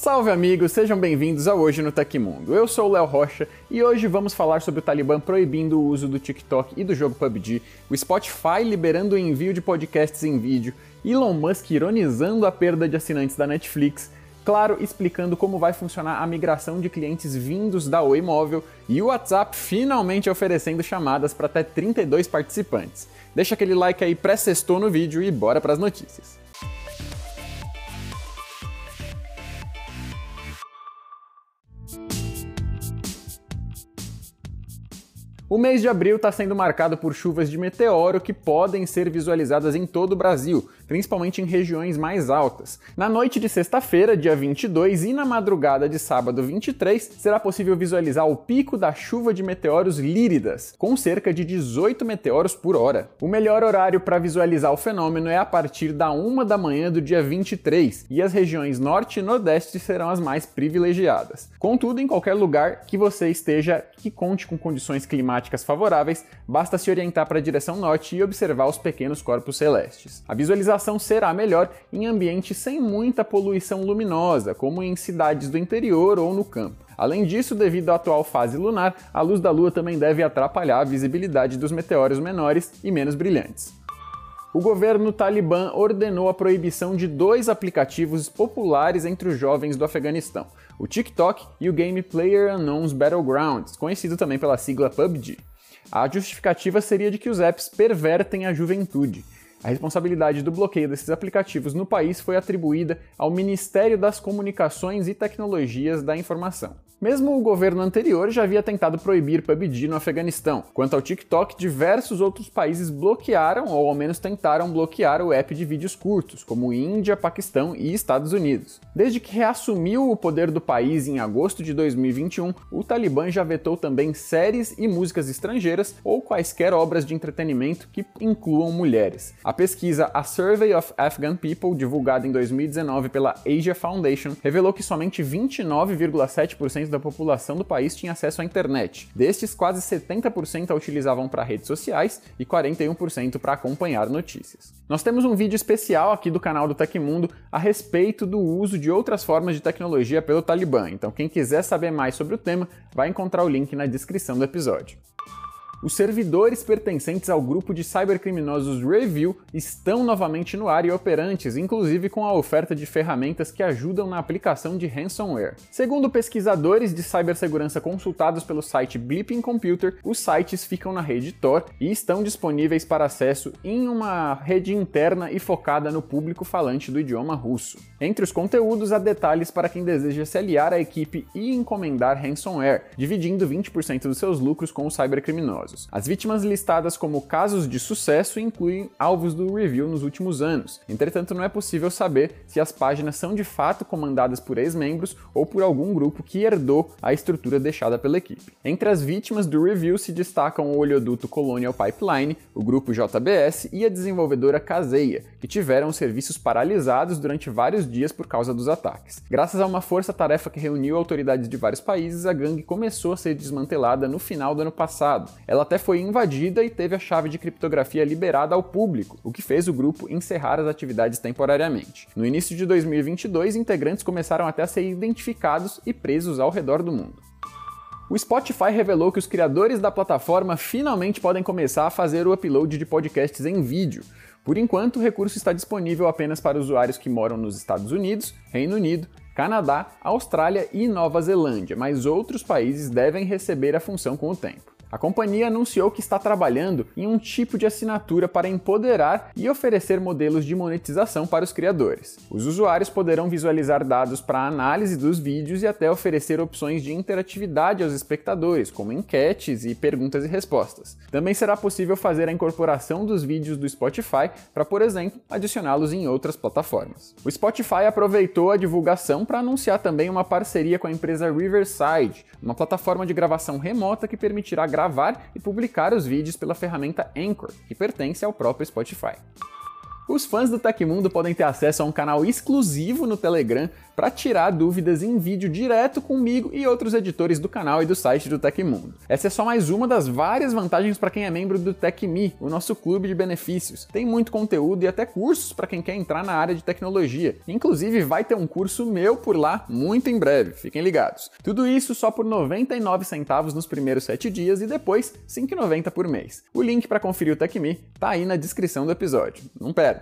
Salve amigos, sejam bem-vindos a Hoje no Tecmundo. Eu sou o Léo Rocha e hoje vamos falar sobre o Talibã proibindo o uso do TikTok e do jogo PUBG, o Spotify liberando o envio de podcasts em vídeo, Elon Musk ironizando a perda de assinantes da Netflix, claro, explicando como vai funcionar a migração de clientes vindos da Oi Móvel e o WhatsApp finalmente oferecendo chamadas para até 32 participantes. Deixa aquele like aí pré-sextou no vídeo e bora para as notícias. O mês de abril está sendo marcado por chuvas de meteoro que podem ser visualizadas em todo o Brasil, principalmente em regiões mais altas. Na noite de sexta-feira, dia 22, e na madrugada de sábado 23, será possível visualizar o pico da chuva de meteoros líridas, com cerca de 18 meteoros por hora. O melhor horário para visualizar o fenômeno é a partir da 1 da manhã do dia 23, e as regiões norte e nordeste serão as mais privilegiadas. Contudo, em qualquer lugar que você esteja que conte com condições climáticas climáticas favoráveis, basta se orientar para a direção norte e observar os pequenos corpos celestes. A visualização será melhor em ambientes sem muita poluição luminosa, como em cidades do interior ou no campo. Além disso, devido à atual fase lunar, a luz da Lua também deve atrapalhar a visibilidade dos meteoros menores e menos brilhantes. O governo talibã ordenou a proibição de dois aplicativos populares entre os jovens do Afeganistão, o TikTok e o game Player Unknown's Battlegrounds, conhecido também pela sigla PUBG. A justificativa seria de que os apps pervertem a juventude. A responsabilidade do bloqueio desses aplicativos no país foi atribuída ao Ministério das Comunicações e Tecnologias da Informação. Mesmo o governo anterior já havia tentado proibir PUBG no Afeganistão. Quanto ao TikTok, diversos outros países bloquearam, ou ao menos tentaram bloquear, o app de vídeos curtos, como Índia, Paquistão e Estados Unidos. Desde que reassumiu o poder do país em agosto de 2021, o Talibã já vetou também séries e músicas estrangeiras ou quaisquer obras de entretenimento que incluam mulheres. A pesquisa A Survey of Afghan People, divulgada em 2019 pela Asia Foundation, revelou que somente 29,7% da população do país tinha acesso à internet. Destes, quase 70% a utilizavam para redes sociais e 41% para acompanhar notícias. Nós temos um vídeo especial aqui do canal do Tecmundo a respeito do uso de outras formas de tecnologia pelo Talibã, então quem quiser saber mais sobre o tema, vai encontrar o link na descrição do episódio. Os servidores pertencentes ao grupo de cybercriminosos Review estão novamente no ar e operantes, inclusive com a oferta de ferramentas que ajudam na aplicação de ransomware. Segundo pesquisadores de cibersegurança consultados pelo site Blipping Computer, os sites ficam na rede Tor e estão disponíveis para acesso em uma rede interna e focada no público falante do idioma russo. Entre os conteúdos há detalhes para quem deseja se aliar à equipe e encomendar ransomware, dividindo 20% dos seus lucros com os cybercriminosos criminosos. As vítimas listadas como casos de sucesso incluem alvos do review nos últimos anos. Entretanto, não é possível saber se as páginas são de fato comandadas por ex-membros ou por algum grupo que herdou a estrutura deixada pela equipe. Entre as vítimas do review se destacam o oleoduto Colonial Pipeline, o grupo JBS e a desenvolvedora Caseia, que tiveram os serviços paralisados durante vários dias por causa dos ataques. Graças a uma força-tarefa que reuniu autoridades de vários países, a gangue começou a ser desmantelada no final do ano passado. Ela ela até foi invadida e teve a chave de criptografia liberada ao público, o que fez o grupo encerrar as atividades temporariamente. No início de 2022, integrantes começaram até a ser identificados e presos ao redor do mundo. O Spotify revelou que os criadores da plataforma finalmente podem começar a fazer o upload de podcasts em vídeo. Por enquanto, o recurso está disponível apenas para usuários que moram nos Estados Unidos, Reino Unido, Canadá, Austrália e Nova Zelândia, mas outros países devem receber a função com o tempo. A companhia anunciou que está trabalhando em um tipo de assinatura para empoderar e oferecer modelos de monetização para os criadores. Os usuários poderão visualizar dados para análise dos vídeos e até oferecer opções de interatividade aos espectadores, como enquetes e perguntas e respostas. Também será possível fazer a incorporação dos vídeos do Spotify para, por exemplo, adicioná-los em outras plataformas. O Spotify aproveitou a divulgação para anunciar também uma parceria com a empresa Riverside, uma plataforma de gravação remota que permitirá gravar e publicar os vídeos pela ferramenta Anchor, que pertence ao próprio Spotify. Os fãs do Tecmundo podem ter acesso a um canal exclusivo no Telegram para tirar dúvidas em vídeo direto comigo e outros editores do canal e do site do Tecmundo. Essa é só mais uma das várias vantagens para quem é membro do TecMe, o nosso clube de benefícios. Tem muito conteúdo e até cursos para quem quer entrar na área de tecnologia. Inclusive vai ter um curso meu por lá muito em breve, fiquem ligados. Tudo isso só por 99 centavos nos primeiros 7 dias e depois 5,90 por mês. O link para conferir o TecMe tá aí na descrição do episódio. Não perde.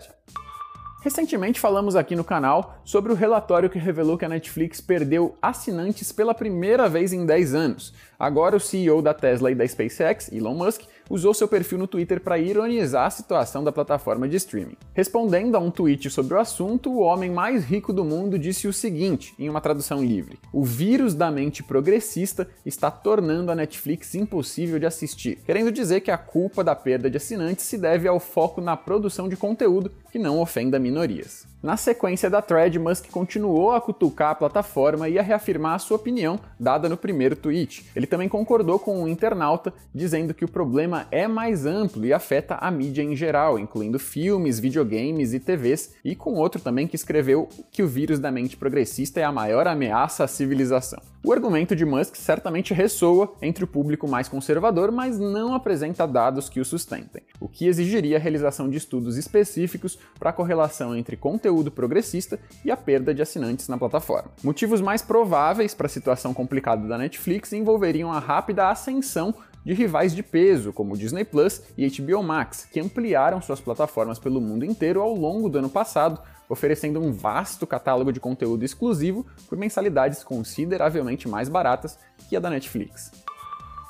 Recentemente falamos aqui no canal sobre o relatório que revelou que a Netflix perdeu assinantes pela primeira vez em 10 anos. Agora o CEO da Tesla e da SpaceX, Elon Musk, usou seu perfil no Twitter para ironizar a situação da plataforma de streaming. Respondendo a um tweet sobre o assunto, o homem mais rico do mundo disse o seguinte, em uma tradução livre: O vírus da mente progressista está tornando a Netflix impossível de assistir, querendo dizer que a culpa da perda de assinantes se deve ao foco na produção de conteúdo que não ofenda minorias. Na sequência da thread, Musk continuou a cutucar a plataforma e a reafirmar a sua opinião dada no primeiro tweet. Ele também concordou com um internauta dizendo que o problema é mais amplo e afeta a mídia em geral, incluindo filmes, videogames e TVs, e com outro também que escreveu que o vírus da mente progressista é a maior ameaça à civilização. O argumento de Musk certamente ressoa entre o público mais conservador, mas não apresenta dados que o sustentem, o que exigiria a realização de estudos específicos para a correlação entre conteúdo progressista e a perda de assinantes na plataforma. Motivos mais prováveis para a situação complicada da Netflix envolveriam a rápida ascensão de rivais de peso, como Disney Plus e HBO Max, que ampliaram suas plataformas pelo mundo inteiro ao longo do ano passado, oferecendo um vasto catálogo de conteúdo exclusivo por mensalidades consideravelmente mais baratas que a da Netflix.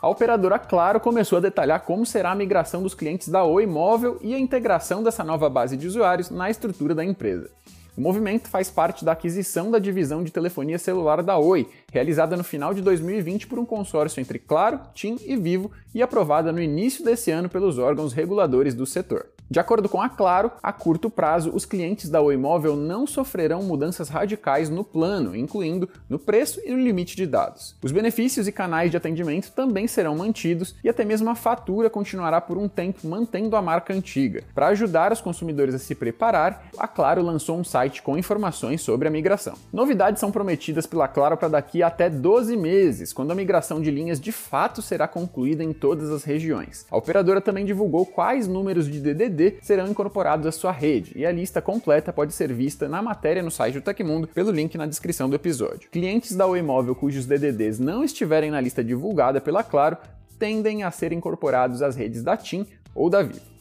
A operadora Claro começou a detalhar como será a migração dos clientes da Oi Móvel e a integração dessa nova base de usuários na estrutura da empresa. O movimento faz parte da aquisição da divisão de telefonia celular da Oi, realizada no final de 2020 por um consórcio entre Claro, TIM e Vivo e aprovada no início desse ano pelos órgãos reguladores do setor. De acordo com a Claro, a curto prazo, os clientes da Oi Móvel não sofrerão mudanças radicais no plano, incluindo no preço e no limite de dados. Os benefícios e canais de atendimento também serão mantidos e até mesmo a fatura continuará por um tempo mantendo a marca antiga. Para ajudar os consumidores a se preparar, a Claro lançou um site com informações sobre a migração. Novidades são prometidas pela Claro para daqui até 12 meses, quando a migração de linhas de fato será concluída em todas as regiões. A operadora também divulgou quais números de DDD serão incorporados à sua rede, e a lista completa pode ser vista na matéria no site do Tecmundo pelo link na descrição do episódio. Clientes da Oi Móvel cujos DDDs não estiverem na lista divulgada pela Claro tendem a ser incorporados às redes da TIM ou da Vivo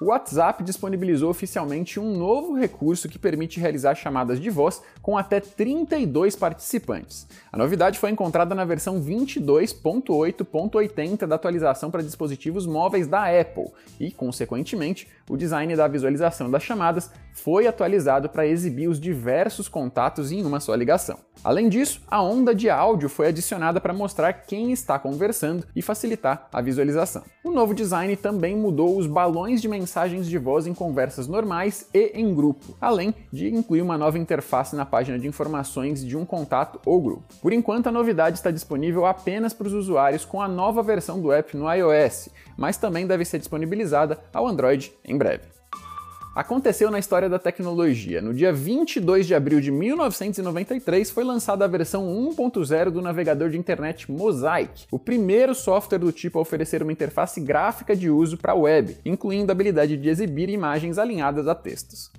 o WhatsApp disponibilizou oficialmente um novo recurso que permite realizar chamadas de voz com até 32 participantes. A novidade foi encontrada na versão 22.8.80 da atualização para dispositivos móveis da Apple e, consequentemente, o design da visualização das chamadas foi atualizado para exibir os diversos contatos em uma só ligação. Além disso, a onda de áudio foi adicionada para mostrar quem está conversando e facilitar a visualização. O novo design também mudou os balões de mensagens de voz em conversas normais e em grupo, além de incluir uma nova interface na página de informações de um contato ou grupo. Por enquanto, a novidade está disponível apenas para os usuários com a nova versão do app no iOS, mas também deve ser disponibilizada ao Android em breve aconteceu na história da tecnologia. No dia 22 de abril de 1993 foi lançada a versão 1.0 do navegador de internet Mosaic, o primeiro software do tipo a oferecer uma interface gráfica de uso para a web, incluindo a habilidade de exibir imagens alinhadas a textos.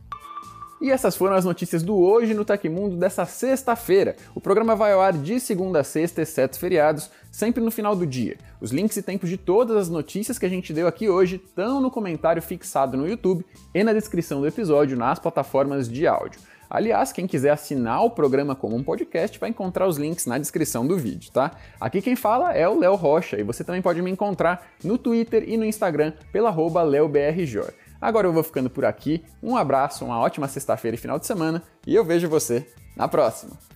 E essas foram as notícias do Hoje no Tecmundo dessa sexta-feira. O programa vai ao ar de segunda a sexta, exceto feriados, sempre no final do dia. Os links e tempos de todas as notícias que a gente deu aqui hoje estão no comentário fixado no YouTube e na descrição do episódio nas plataformas de áudio. Aliás, quem quiser assinar o programa como um podcast vai encontrar os links na descrição do vídeo, tá? Aqui quem fala é o Léo Rocha e você também pode me encontrar no Twitter e no Instagram pela LeoBRJor. Agora eu vou ficando por aqui. Um abraço, uma ótima sexta-feira e final de semana e eu vejo você na próxima.